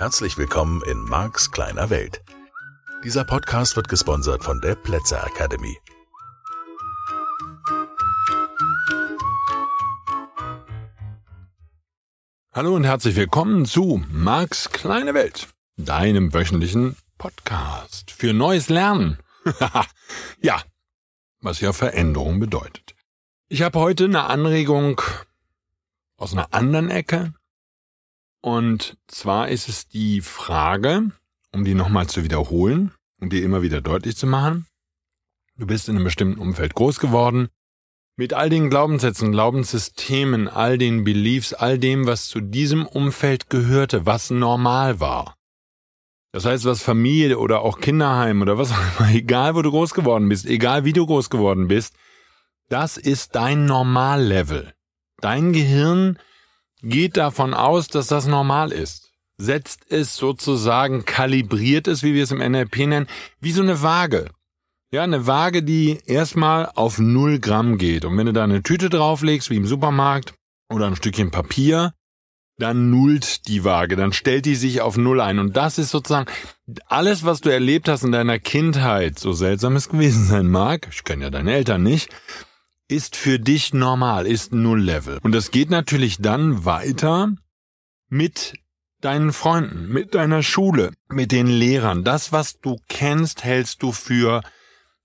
Herzlich willkommen in Marks kleiner Welt. Dieser Podcast wird gesponsert von der Plätzer Academy. Hallo und herzlich willkommen zu Marks kleine Welt, deinem wöchentlichen Podcast für neues Lernen. ja, was ja Veränderung bedeutet. Ich habe heute eine Anregung aus einer anderen Ecke. Und zwar ist es die Frage, um die nochmal zu wiederholen um dir immer wieder deutlich zu machen. Du bist in einem bestimmten Umfeld groß geworden. Mit all den Glaubenssätzen, Glaubenssystemen, all den Beliefs, all dem, was zu diesem Umfeld gehörte, was normal war. Das heißt, was Familie oder auch Kinderheim oder was auch immer, egal wo du groß geworden bist, egal wie du groß geworden bist, das ist dein Normallevel. Dein Gehirn geht davon aus, dass das normal ist. Setzt es sozusagen, kalibriert es, wie wir es im NLP nennen, wie so eine Waage. Ja, eine Waage, die erstmal auf null Gramm geht. Und wenn du da eine Tüte drauflegst, wie im Supermarkt, oder ein Stückchen Papier, dann nullt die Waage, dann stellt die sich auf Null ein. Und das ist sozusagen alles, was du erlebt hast in deiner Kindheit, so seltsam es gewesen sein mag, ich kenne ja deine Eltern nicht, ist für dich normal, ist Null-Level. Und das geht natürlich dann weiter mit deinen Freunden, mit deiner Schule, mit den Lehrern. Das, was du kennst, hältst du für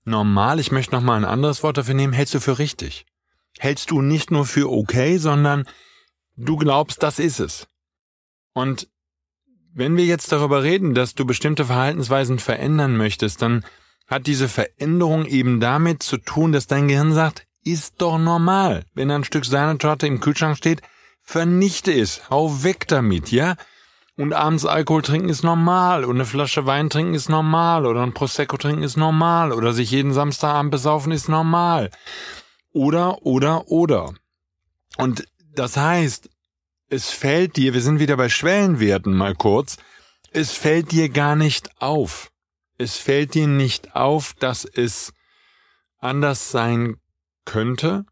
normal. Ich möchte noch mal ein anderes Wort dafür nehmen. Hältst du für richtig. Hältst du nicht nur für okay, sondern du glaubst, das ist es. Und wenn wir jetzt darüber reden, dass du bestimmte Verhaltensweisen verändern möchtest, dann hat diese Veränderung eben damit zu tun, dass dein Gehirn sagt, ist doch normal. Wenn ein Stück Sahnetorte im Kühlschrank steht, vernichte es, hau weg damit, ja? Und abends Alkohol trinken ist normal und eine Flasche Wein trinken ist normal oder ein Prosecco trinken ist normal oder sich jeden Samstagabend besaufen ist normal. Oder, oder, oder. Und das heißt, es fällt dir, wir sind wieder bei Schwellenwerten mal kurz, es fällt dir gar nicht auf. Es fällt dir nicht auf, dass es anders sein könnte.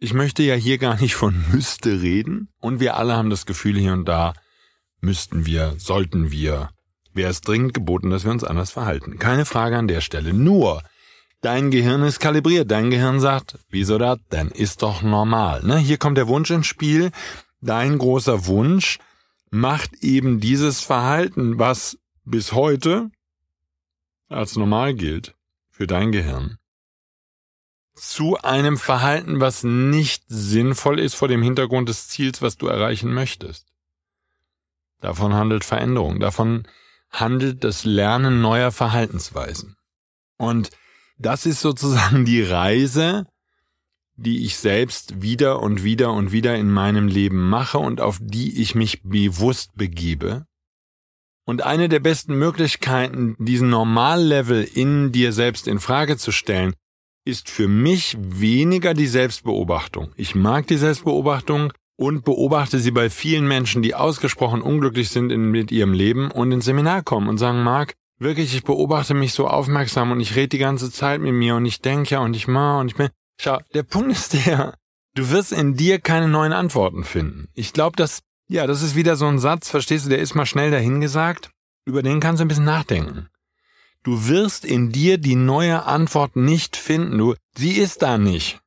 Ich möchte ja hier gar nicht von müsste reden. Und wir alle haben das Gefühl hier und da, müssten wir, sollten wir, wäre es dringend geboten, dass wir uns anders verhalten. Keine Frage an der Stelle. Nur, dein Gehirn ist kalibriert. Dein Gehirn sagt, wieso das? Dann ist doch normal. Ne? Hier kommt der Wunsch ins Spiel. Dein großer Wunsch macht eben dieses Verhalten, was bis heute als normal gilt, für dein Gehirn zu einem Verhalten, was nicht sinnvoll ist vor dem Hintergrund des Ziels, was du erreichen möchtest. Davon handelt Veränderung, davon handelt das Lernen neuer Verhaltensweisen. Und das ist sozusagen die Reise, die ich selbst wieder und wieder und wieder in meinem Leben mache und auf die ich mich bewusst begebe. Und eine der besten Möglichkeiten, diesen Normallevel in dir selbst in Frage zu stellen, ist für mich weniger die Selbstbeobachtung. Ich mag die Selbstbeobachtung und beobachte sie bei vielen Menschen, die ausgesprochen unglücklich sind in, mit ihrem Leben und ins Seminar kommen und sagen, Marc, wirklich, ich beobachte mich so aufmerksam und ich rede die ganze Zeit mit mir und ich denke ja und ich mache und ich bin. Schau, der Punkt ist der, du wirst in dir keine neuen Antworten finden. Ich glaube, dass, ja, das ist wieder so ein Satz, verstehst du, der ist mal schnell dahingesagt, über den kannst du ein bisschen nachdenken. Du wirst in dir die neue Antwort nicht finden. Du, sie ist da nicht.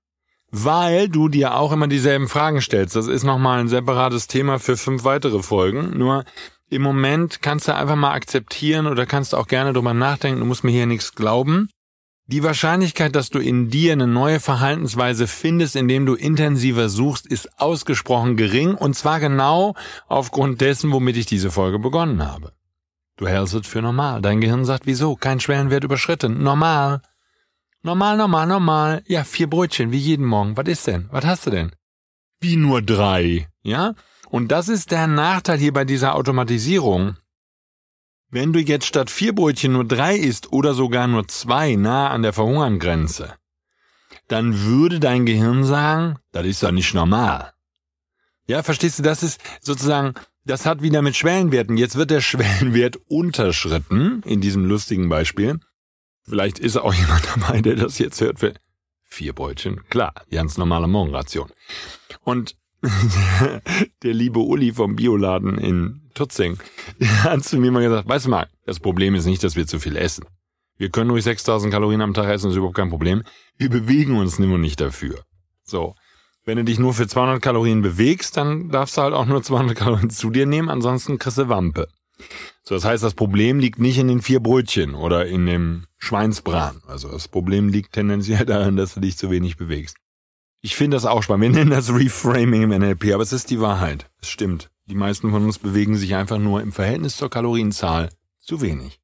Weil du dir auch immer dieselben Fragen stellst. Das ist nochmal ein separates Thema für fünf weitere Folgen. Nur im Moment kannst du einfach mal akzeptieren oder kannst auch gerne drüber nachdenken. Du musst mir hier nichts glauben. Die Wahrscheinlichkeit, dass du in dir eine neue Verhaltensweise findest, indem du intensiver suchst, ist ausgesprochen gering und zwar genau aufgrund dessen, womit ich diese Folge begonnen habe. Du hältst es für normal. Dein Gehirn sagt, wieso? Kein Schwellenwert überschritten. Normal. Normal, normal, normal. Ja, vier Brötchen, wie jeden Morgen. Was ist denn? Was hast du denn? Wie nur drei. Ja? Und das ist der Nachteil hier bei dieser Automatisierung. Wenn du jetzt statt vier Brötchen nur drei isst oder sogar nur zwei nah an der Verhungerngrenze, dann würde dein Gehirn sagen, das ist doch nicht normal. Ja, verstehst du, das ist sozusagen das hat wieder mit Schwellenwerten. Jetzt wird der Schwellenwert unterschritten, in diesem lustigen Beispiel. Vielleicht ist auch jemand dabei, der das jetzt hört für vier Brötchen. Klar, ganz normale Morgenration. Und der liebe Uli vom Bioladen in Tutzing, hat zu mir mal gesagt, weißt du mal, das Problem ist nicht, dass wir zu viel essen. Wir können ruhig 6000 Kalorien am Tag essen, das ist überhaupt kein Problem. Wir bewegen uns nur nicht dafür. So. Wenn du dich nur für 200 Kalorien bewegst, dann darfst du halt auch nur 200 Kalorien zu dir nehmen, ansonsten kriegst du Wampe. So, das heißt, das Problem liegt nicht in den vier Brötchen oder in dem Schweinsbran. Also das Problem liegt tendenziell daran, dass du dich zu wenig bewegst. Ich finde das auch spannend. Wir nennen das Reframing im NLP, aber es ist die Wahrheit. Es stimmt. Die meisten von uns bewegen sich einfach nur im Verhältnis zur Kalorienzahl zu wenig.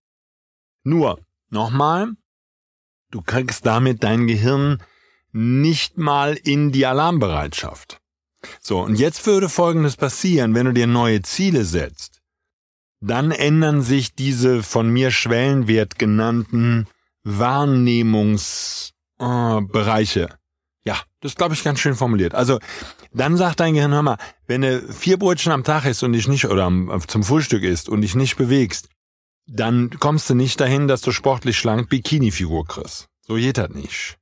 Nur, nochmal, du kriegst damit dein Gehirn nicht mal in die Alarmbereitschaft. So, und jetzt würde Folgendes passieren, wenn du dir neue Ziele setzt. Dann ändern sich diese von mir Schwellenwert genannten Wahrnehmungsbereiche. Äh, ja, das glaube ich ganz schön formuliert. Also dann sagt dein Gehirn, hör mal, wenn du vier Brötchen am Tag isst und dich nicht oder zum Frühstück isst und dich nicht bewegst, dann kommst du nicht dahin, dass du sportlich schlank Bikini-Figur kriegst. So geht das nicht.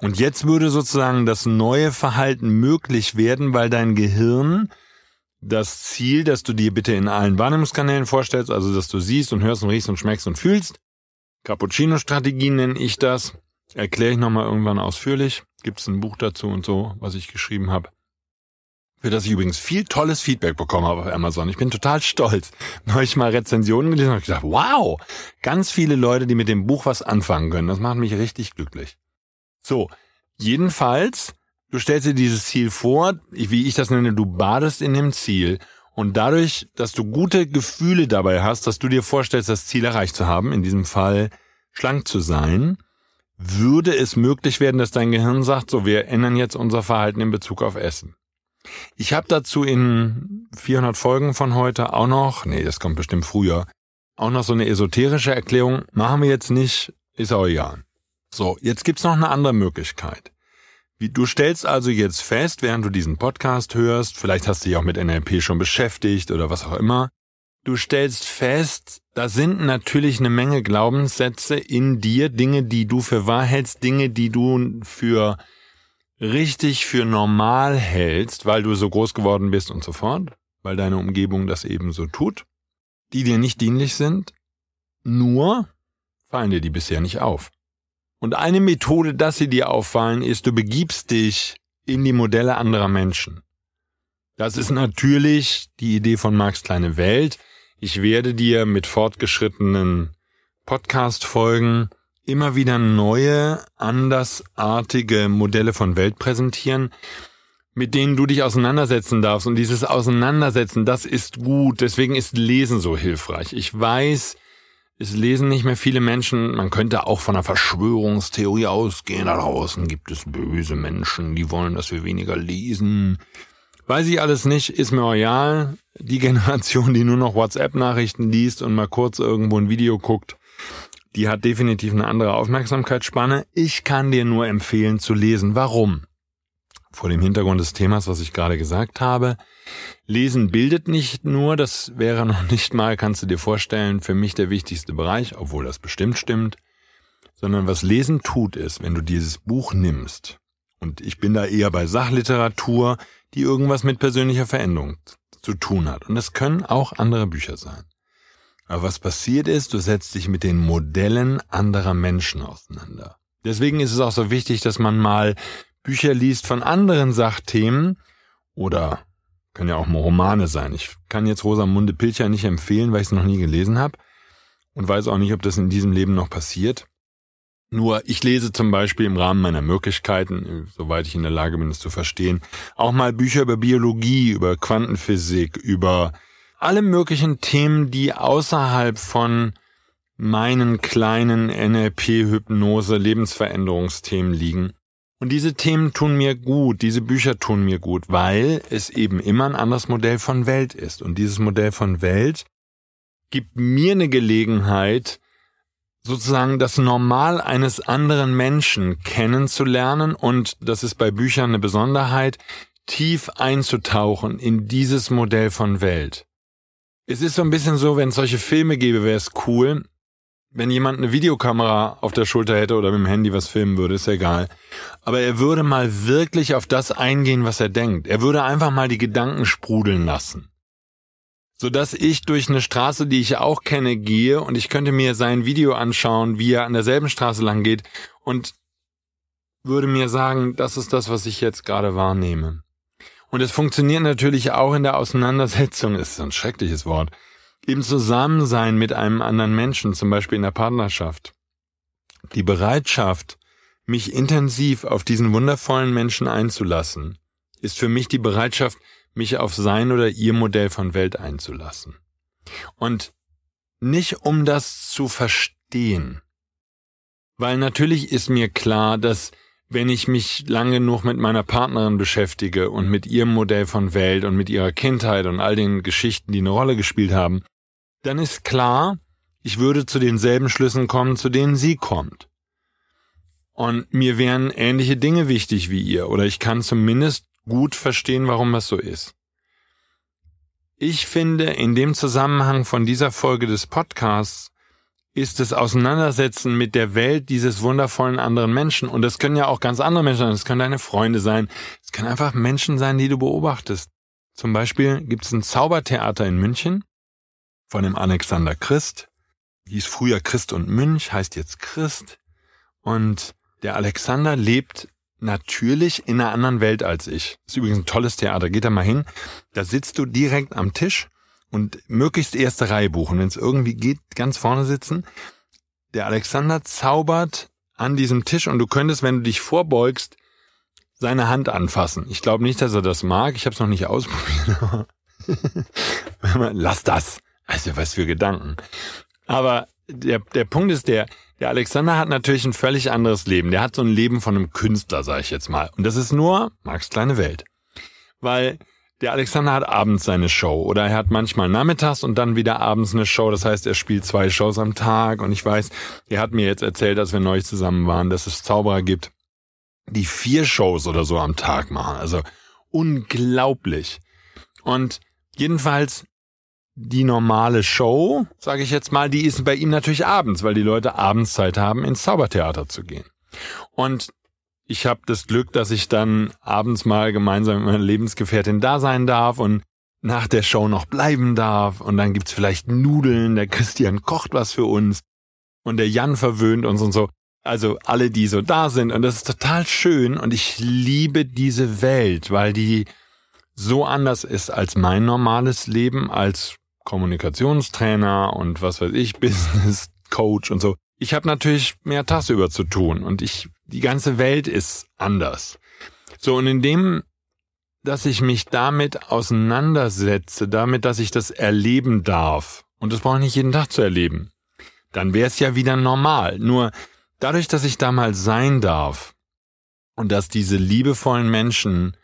Und jetzt würde sozusagen das neue Verhalten möglich werden, weil dein Gehirn das Ziel, das du dir bitte in allen Wahrnehmungskanälen vorstellst, also dass du siehst und hörst und riechst und schmeckst und fühlst. Cappuccino-Strategie nenne ich das. Erkläre ich nochmal irgendwann ausführlich. Gibt es ein Buch dazu und so, was ich geschrieben habe. Für das ich übrigens viel tolles Feedback bekommen habe auf Amazon. Ich bin total stolz. Neulich mal Rezensionen gelesen und gesagt, wow, ganz viele Leute, die mit dem Buch was anfangen können. Das macht mich richtig glücklich. So, jedenfalls, du stellst dir dieses Ziel vor, wie ich das nenne, du badest in dem Ziel und dadurch, dass du gute Gefühle dabei hast, dass du dir vorstellst, das Ziel erreicht zu haben, in diesem Fall schlank zu sein, würde es möglich werden, dass dein Gehirn sagt, so, wir ändern jetzt unser Verhalten in Bezug auf Essen. Ich habe dazu in 400 Folgen von heute auch noch, nee, das kommt bestimmt früher, auch noch so eine esoterische Erklärung. Machen wir jetzt nicht, ist auch egal. So, jetzt gibt's noch eine andere Möglichkeit. Du stellst also jetzt fest, während du diesen Podcast hörst, vielleicht hast du dich auch mit NLP schon beschäftigt oder was auch immer, du stellst fest, da sind natürlich eine Menge Glaubenssätze in dir, Dinge, die du für wahr hältst, Dinge, die du für richtig, für normal hältst, weil du so groß geworden bist und so fort, weil deine Umgebung das eben so tut, die dir nicht dienlich sind, nur fallen dir die bisher nicht auf. Und eine Methode, dass sie dir auffallen, ist, du begibst dich in die Modelle anderer Menschen. Das ist natürlich die Idee von Marx kleine Welt. Ich werde dir mit fortgeschrittenen Podcast-Folgen immer wieder neue, andersartige Modelle von Welt präsentieren, mit denen du dich auseinandersetzen darfst. Und dieses Auseinandersetzen, das ist gut. Deswegen ist Lesen so hilfreich. Ich weiß, es lesen nicht mehr viele Menschen. Man könnte auch von einer Verschwörungstheorie ausgehen. Da draußen gibt es böse Menschen, die wollen, dass wir weniger lesen. Weiß ich alles nicht, ist mir royal. Die Generation, die nur noch WhatsApp-Nachrichten liest und mal kurz irgendwo ein Video guckt, die hat definitiv eine andere Aufmerksamkeitsspanne. Ich kann dir nur empfehlen zu lesen. Warum? Vor dem Hintergrund des Themas, was ich gerade gesagt habe. Lesen bildet nicht nur, das wäre noch nicht mal, kannst du dir vorstellen, für mich der wichtigste Bereich, obwohl das bestimmt stimmt, sondern was Lesen tut ist, wenn du dieses Buch nimmst, und ich bin da eher bei Sachliteratur, die irgendwas mit persönlicher Veränderung zu tun hat. Und es können auch andere Bücher sein. Aber was passiert ist, du setzt dich mit den Modellen anderer Menschen auseinander. Deswegen ist es auch so wichtig, dass man mal Bücher liest von anderen Sachthemen oder können ja auch mal Romane sein. Ich kann jetzt Rosamunde Pilcher nicht empfehlen, weil ich es noch nie gelesen habe und weiß auch nicht, ob das in diesem Leben noch passiert. Nur ich lese zum Beispiel im Rahmen meiner Möglichkeiten, soweit ich in der Lage bin, es zu verstehen, auch mal Bücher über Biologie, über Quantenphysik, über alle möglichen Themen, die außerhalb von meinen kleinen NLP-Hypnose Lebensveränderungsthemen liegen. Und diese Themen tun mir gut, diese Bücher tun mir gut, weil es eben immer ein anderes Modell von Welt ist. Und dieses Modell von Welt gibt mir eine Gelegenheit, sozusagen das Normal eines anderen Menschen kennenzulernen und das ist bei Büchern eine Besonderheit, tief einzutauchen in dieses Modell von Welt. Es ist so ein bisschen so, wenn es solche Filme gäbe, wäre es cool, wenn jemand eine Videokamera auf der Schulter hätte oder mit dem Handy was filmen würde, ist ja egal aber er würde mal wirklich auf das eingehen, was er denkt. Er würde einfach mal die Gedanken sprudeln lassen. Sodass ich durch eine Straße, die ich auch kenne, gehe und ich könnte mir sein Video anschauen, wie er an derselben Straße lang geht und würde mir sagen, das ist das, was ich jetzt gerade wahrnehme. Und es funktioniert natürlich auch in der Auseinandersetzung, ist ein schreckliches Wort, im Zusammensein mit einem anderen Menschen, zum Beispiel in der Partnerschaft. Die Bereitschaft, mich intensiv auf diesen wundervollen Menschen einzulassen, ist für mich die Bereitschaft, mich auf sein oder ihr Modell von Welt einzulassen. Und nicht um das zu verstehen. Weil natürlich ist mir klar, dass wenn ich mich lange genug mit meiner Partnerin beschäftige und mit ihrem Modell von Welt und mit ihrer Kindheit und all den Geschichten, die eine Rolle gespielt haben, dann ist klar, ich würde zu denselben Schlüssen kommen, zu denen sie kommt. Und mir wären ähnliche Dinge wichtig wie ihr, oder ich kann zumindest gut verstehen, warum das so ist. Ich finde, in dem Zusammenhang von dieser Folge des Podcasts ist das Auseinandersetzen mit der Welt dieses wundervollen anderen Menschen. Und das können ja auch ganz andere Menschen sein. Das können deine Freunde sein. Es können einfach Menschen sein, die du beobachtest. Zum Beispiel gibt es ein Zaubertheater in München von dem Alexander Christ. Hieß früher Christ und Münch, heißt jetzt Christ. Und der Alexander lebt natürlich in einer anderen Welt als ich. Ist übrigens ein tolles Theater. Geht da mal hin. Da sitzt du direkt am Tisch und möglichst erste Reihe buchen, wenn es irgendwie geht, ganz vorne sitzen. Der Alexander zaubert an diesem Tisch und du könntest, wenn du dich vorbeugst, seine Hand anfassen. Ich glaube nicht, dass er das mag. Ich habe es noch nicht ausprobiert. Lass das. Also was für Gedanken. Aber der, der Punkt ist der, der Alexander hat natürlich ein völlig anderes Leben. Der hat so ein Leben von einem Künstler, sage ich jetzt mal. Und das ist nur Max kleine Welt. Weil der Alexander hat abends seine Show oder er hat manchmal nachmittags und dann wieder abends eine Show. Das heißt, er spielt zwei Shows am Tag und ich weiß, er hat mir jetzt erzählt, als wir neu zusammen waren, dass es Zauberer gibt, die vier Shows oder so am Tag machen. Also unglaublich. Und jedenfalls die normale Show, sage ich jetzt mal, die ist bei ihm natürlich abends, weil die Leute abends Zeit haben, ins Zaubertheater zu gehen. Und ich habe das Glück, dass ich dann abends mal gemeinsam mit meiner Lebensgefährtin da sein darf und nach der Show noch bleiben darf und dann gibt's vielleicht Nudeln, der Christian kocht was für uns und der Jan verwöhnt uns und so. Also alle, die so da sind und das ist total schön und ich liebe diese Welt, weil die so anders ist als mein normales Leben als Kommunikationstrainer und was weiß ich, Business Coach und so. Ich habe natürlich mehr tagsüber zu tun und ich die ganze Welt ist anders. So, und indem, dass ich mich damit auseinandersetze, damit, dass ich das erleben darf, und das brauche ich nicht jeden Tag zu erleben, dann wäre es ja wieder normal. Nur dadurch, dass ich da mal sein darf und dass diese liebevollen Menschen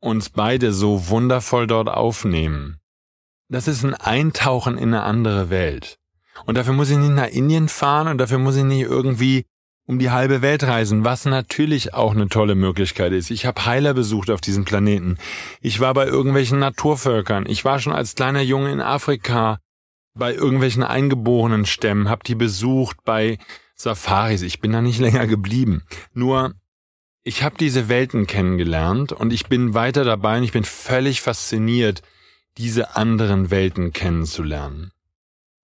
uns beide so wundervoll dort aufnehmen, das ist ein Eintauchen in eine andere Welt. Und dafür muss ich nicht nach Indien fahren und dafür muss ich nicht irgendwie um die halbe Welt reisen, was natürlich auch eine tolle Möglichkeit ist. Ich habe Heiler besucht auf diesem Planeten. Ich war bei irgendwelchen Naturvölkern. Ich war schon als kleiner Junge in Afrika bei irgendwelchen eingeborenen Stämmen, habe die besucht bei Safaris. Ich bin da nicht länger geblieben. Nur ich habe diese Welten kennengelernt und ich bin weiter dabei und ich bin völlig fasziniert, diese anderen Welten kennenzulernen.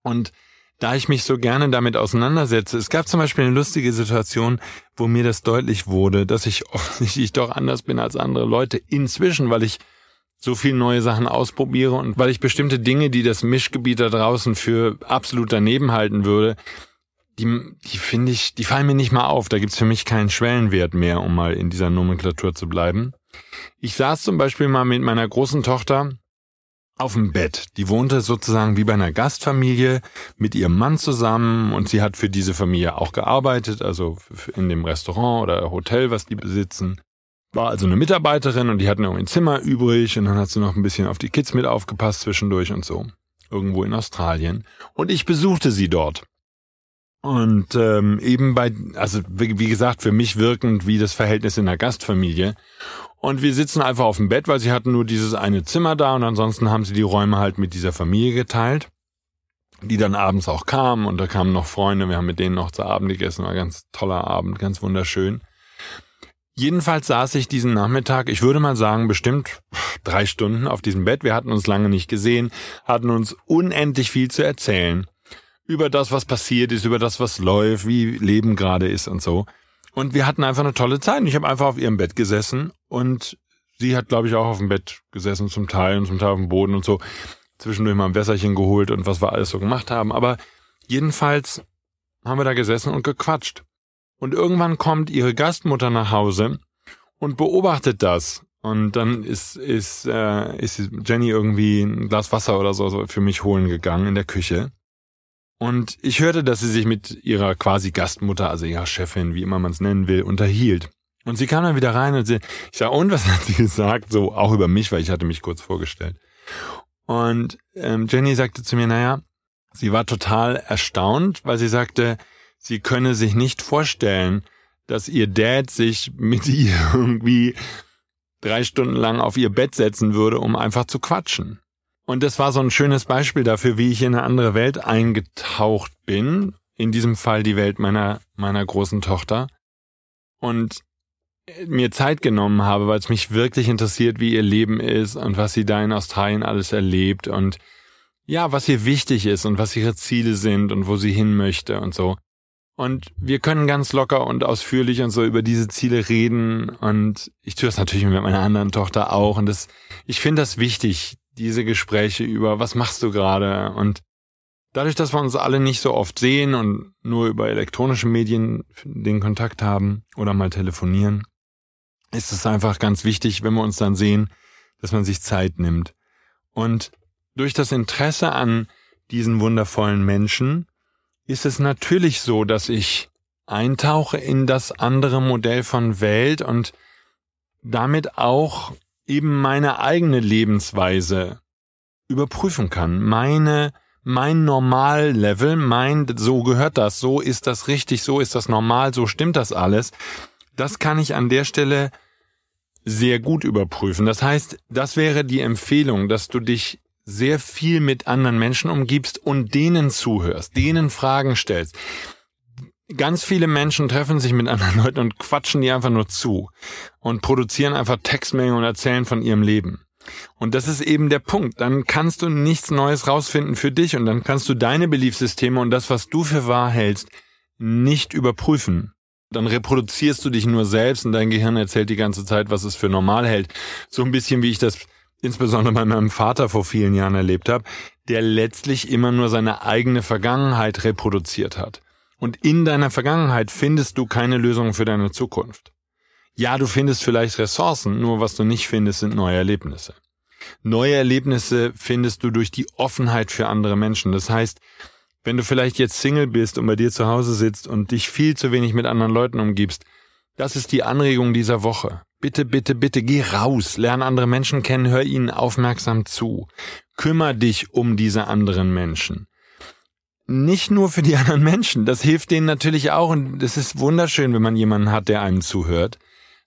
Und da ich mich so gerne damit auseinandersetze. Es gab zum Beispiel eine lustige Situation, wo mir das deutlich wurde, dass ich offensichtlich doch anders bin als andere Leute inzwischen, weil ich so viel neue Sachen ausprobiere und weil ich bestimmte Dinge, die das Mischgebiet da draußen für absolut daneben halten würde, die, die finde ich, die fallen mir nicht mal auf. Da gibt's für mich keinen Schwellenwert mehr, um mal in dieser Nomenklatur zu bleiben. Ich saß zum Beispiel mal mit meiner großen Tochter auf dem Bett. Die wohnte sozusagen wie bei einer Gastfamilie mit ihrem Mann zusammen und sie hat für diese Familie auch gearbeitet, also in dem Restaurant oder Hotel, was die besitzen. War also eine Mitarbeiterin und die hatten auch ein Zimmer übrig und dann hat sie noch ein bisschen auf die Kids mit aufgepasst zwischendurch und so. Irgendwo in Australien. Und ich besuchte sie dort. Und ähm, eben bei, also wie, gesagt, für mich wirkend wie das Verhältnis in einer Gastfamilie. Und wir sitzen einfach auf dem Bett, weil sie hatten nur dieses eine Zimmer da und ansonsten haben sie die Räume halt mit dieser Familie geteilt, die dann abends auch kamen und da kamen noch Freunde, wir haben mit denen noch zu Abend gegessen, war ganz toller Abend, ganz wunderschön. Jedenfalls saß ich diesen Nachmittag, ich würde mal sagen, bestimmt drei Stunden auf diesem Bett. Wir hatten uns lange nicht gesehen, hatten uns unendlich viel zu erzählen. Über das, was passiert ist, über das, was läuft, wie Leben gerade ist und so. Und wir hatten einfach eine tolle Zeit. Ich habe einfach auf ihrem Bett gesessen und sie hat, glaube ich, auch auf dem Bett gesessen zum Teil und zum Teil auf dem Boden und so. Zwischendurch mal ein Wässerchen geholt und was wir alles so gemacht haben. Aber jedenfalls haben wir da gesessen und gequatscht. Und irgendwann kommt ihre Gastmutter nach Hause und beobachtet das. Und dann ist, ist, äh, ist Jenny irgendwie ein Glas Wasser oder so für mich holen gegangen in der Küche. Und ich hörte, dass sie sich mit ihrer quasi Gastmutter, also ihrer Chefin, wie immer man es nennen will, unterhielt. Und sie kam dann wieder rein und sie, ich sag, und was hat sie gesagt? So auch über mich, weil ich hatte mich kurz vorgestellt. Und ähm, Jenny sagte zu mir, naja, sie war total erstaunt, weil sie sagte, sie könne sich nicht vorstellen, dass ihr Dad sich mit ihr irgendwie drei Stunden lang auf ihr Bett setzen würde, um einfach zu quatschen. Und das war so ein schönes Beispiel dafür, wie ich in eine andere Welt eingetaucht bin. In diesem Fall die Welt meiner, meiner großen Tochter. Und mir Zeit genommen habe, weil es mich wirklich interessiert, wie ihr Leben ist und was sie da in Australien alles erlebt und ja, was ihr wichtig ist und was ihre Ziele sind und wo sie hin möchte und so. Und wir können ganz locker und ausführlich und so über diese Ziele reden und ich tue das natürlich mit meiner anderen Tochter auch und das, ich finde das wichtig, diese Gespräche über, was machst du gerade? Und dadurch, dass wir uns alle nicht so oft sehen und nur über elektronische Medien den Kontakt haben oder mal telefonieren, ist es einfach ganz wichtig, wenn wir uns dann sehen, dass man sich Zeit nimmt. Und durch das Interesse an diesen wundervollen Menschen ist es natürlich so, dass ich eintauche in das andere Modell von Welt und damit auch eben meine eigene Lebensweise überprüfen kann. Meine, mein Normallevel, mein, so gehört das, so ist das richtig, so ist das normal, so stimmt das alles. Das kann ich an der Stelle sehr gut überprüfen. Das heißt, das wäre die Empfehlung, dass du dich sehr viel mit anderen Menschen umgibst und denen zuhörst, denen Fragen stellst ganz viele Menschen treffen sich mit anderen Leuten und quatschen die einfach nur zu und produzieren einfach Textmengen und erzählen von ihrem Leben. Und das ist eben der Punkt. Dann kannst du nichts Neues rausfinden für dich und dann kannst du deine Beliefssysteme und das, was du für wahr hältst, nicht überprüfen. Dann reproduzierst du dich nur selbst und dein Gehirn erzählt die ganze Zeit, was es für normal hält. So ein bisschen wie ich das insbesondere bei meinem Vater vor vielen Jahren erlebt habe, der letztlich immer nur seine eigene Vergangenheit reproduziert hat. Und in deiner Vergangenheit findest du keine Lösung für deine Zukunft. Ja, du findest vielleicht Ressourcen, nur was du nicht findest, sind neue Erlebnisse. Neue Erlebnisse findest du durch die Offenheit für andere Menschen. Das heißt, wenn du vielleicht jetzt Single bist und bei dir zu Hause sitzt und dich viel zu wenig mit anderen Leuten umgibst, das ist die Anregung dieser Woche. Bitte, bitte, bitte, geh raus, lern andere Menschen kennen, hör ihnen aufmerksam zu. Kümmer dich um diese anderen Menschen nicht nur für die anderen Menschen, das hilft denen natürlich auch und es ist wunderschön, wenn man jemanden hat, der einem zuhört,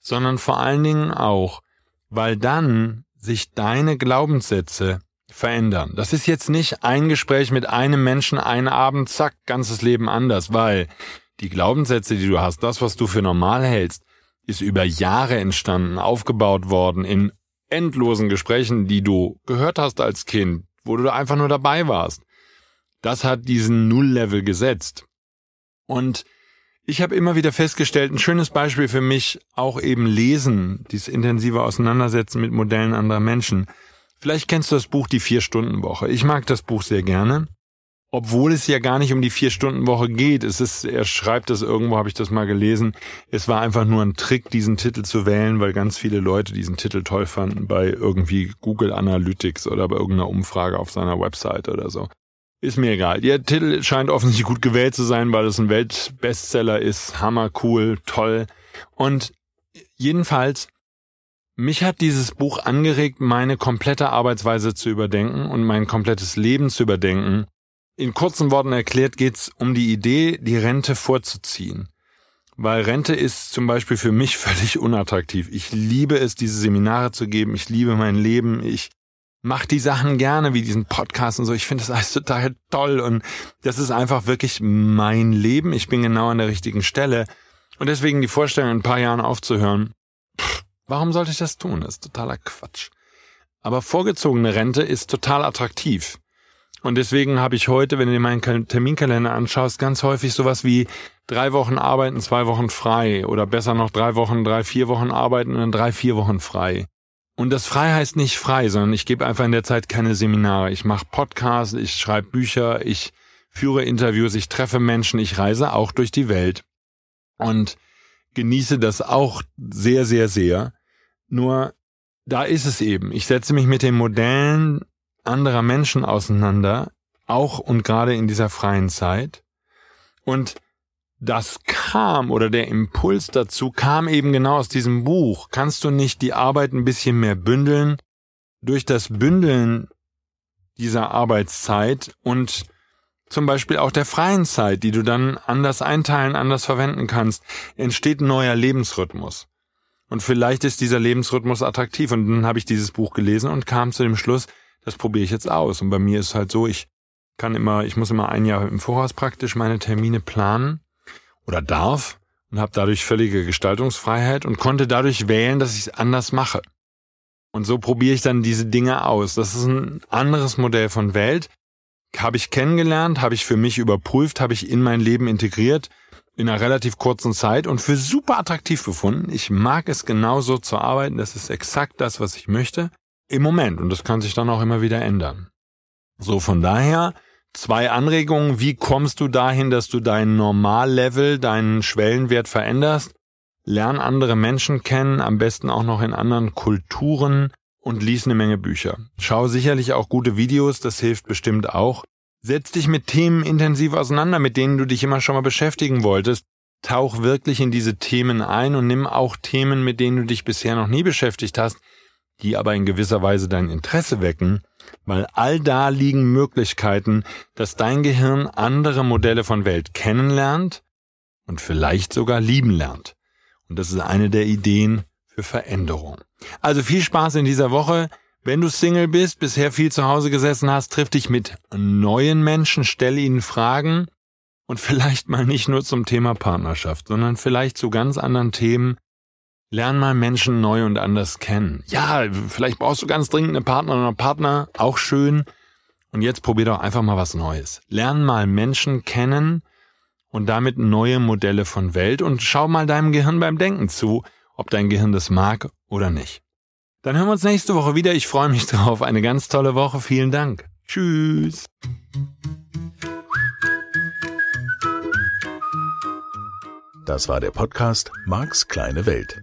sondern vor allen Dingen auch, weil dann sich deine Glaubenssätze verändern. Das ist jetzt nicht ein Gespräch mit einem Menschen, einen Abend, zack, ganzes Leben anders, weil die Glaubenssätze, die du hast, das, was du für normal hältst, ist über Jahre entstanden, aufgebaut worden in endlosen Gesprächen, die du gehört hast als Kind, wo du einfach nur dabei warst das hat diesen Null-Level gesetzt. Und ich habe immer wieder festgestellt, ein schönes Beispiel für mich, auch eben Lesen, dieses intensive Auseinandersetzen mit Modellen anderer Menschen. Vielleicht kennst du das Buch Die Vier-Stunden-Woche. Ich mag das Buch sehr gerne. Obwohl es ja gar nicht um die Vier-Stunden-Woche geht. Es ist, er schreibt das irgendwo, habe ich das mal gelesen. Es war einfach nur ein Trick, diesen Titel zu wählen, weil ganz viele Leute diesen Titel toll fanden bei irgendwie Google Analytics oder bei irgendeiner Umfrage auf seiner Website oder so. Ist mir egal. Der Titel scheint offensichtlich gut gewählt zu sein, weil es ein Weltbestseller ist. Hammer, cool, toll. Und jedenfalls, mich hat dieses Buch angeregt, meine komplette Arbeitsweise zu überdenken und mein komplettes Leben zu überdenken. In kurzen Worten erklärt geht's um die Idee, die Rente vorzuziehen. Weil Rente ist zum Beispiel für mich völlig unattraktiv. Ich liebe es, diese Seminare zu geben. Ich liebe mein Leben. Ich mach die Sachen gerne, wie diesen Podcast und so. Ich finde das alles total toll und das ist einfach wirklich mein Leben. Ich bin genau an der richtigen Stelle. Und deswegen die Vorstellung, in ein paar Jahren aufzuhören, Warum sollte ich das tun? Das ist totaler Quatsch. Aber vorgezogene Rente ist total attraktiv. Und deswegen habe ich heute, wenn du dir meinen Terminkalender anschaust, ganz häufig sowas wie drei Wochen arbeiten, zwei Wochen frei oder besser noch drei Wochen, drei, vier Wochen arbeiten und dann drei, vier Wochen frei. Und das frei heißt nicht frei, sondern ich gebe einfach in der Zeit keine Seminare. Ich mache Podcasts, ich schreibe Bücher, ich führe Interviews, ich treffe Menschen, ich reise auch durch die Welt und genieße das auch sehr, sehr, sehr. Nur da ist es eben. Ich setze mich mit den Modellen anderer Menschen auseinander, auch und gerade in dieser freien Zeit. Und das kam oder der Impuls dazu kam eben genau aus diesem Buch. Kannst du nicht die Arbeit ein bisschen mehr bündeln? Durch das Bündeln dieser Arbeitszeit und zum Beispiel auch der freien Zeit, die du dann anders einteilen, anders verwenden kannst, entsteht ein neuer Lebensrhythmus. Und vielleicht ist dieser Lebensrhythmus attraktiv. Und dann habe ich dieses Buch gelesen und kam zu dem Schluss, das probiere ich jetzt aus. Und bei mir ist halt so, ich kann immer, ich muss immer ein Jahr im Voraus praktisch meine Termine planen oder darf und habe dadurch völlige Gestaltungsfreiheit und konnte dadurch wählen, dass ich es anders mache. Und so probiere ich dann diese Dinge aus. Das ist ein anderes Modell von Welt. Habe ich kennengelernt, habe ich für mich überprüft, habe ich in mein Leben integriert in einer relativ kurzen Zeit und für super attraktiv befunden. Ich mag es genauso zu arbeiten. Das ist exakt das, was ich möchte. Im Moment. Und das kann sich dann auch immer wieder ändern. So, von daher zwei Anregungen. Wie kommst du dahin, dass du dein Normallevel, deinen Schwellenwert veränderst? Lern andere Menschen kennen, am besten auch noch in anderen Kulturen und lies eine Menge Bücher. Schau sicherlich auch gute Videos, das hilft bestimmt auch. Setz dich mit Themen intensiv auseinander, mit denen du dich immer schon mal beschäftigen wolltest. Tauch wirklich in diese Themen ein und nimm auch Themen, mit denen du dich bisher noch nie beschäftigt hast, die aber in gewisser Weise dein Interesse wecken, weil all da liegen Möglichkeiten, dass dein Gehirn andere Modelle von Welt kennenlernt und vielleicht sogar lieben lernt. Und das ist eine der Ideen für Veränderung. Also viel Spaß in dieser Woche. Wenn du Single bist, bisher viel zu Hause gesessen hast, triff dich mit neuen Menschen, stell ihnen Fragen und vielleicht mal nicht nur zum Thema Partnerschaft, sondern vielleicht zu ganz anderen Themen. Lern mal Menschen neu und anders kennen. Ja, vielleicht brauchst du ganz dringend eine Partnerin oder Partner, auch schön. Und jetzt probier doch einfach mal was Neues. Lern mal Menschen kennen und damit neue Modelle von Welt und schau mal deinem Gehirn beim Denken zu, ob dein Gehirn das mag oder nicht. Dann hören wir uns nächste Woche wieder. Ich freue mich drauf. Eine ganz tolle Woche. Vielen Dank. Tschüss. Das war der Podcast Marks kleine Welt.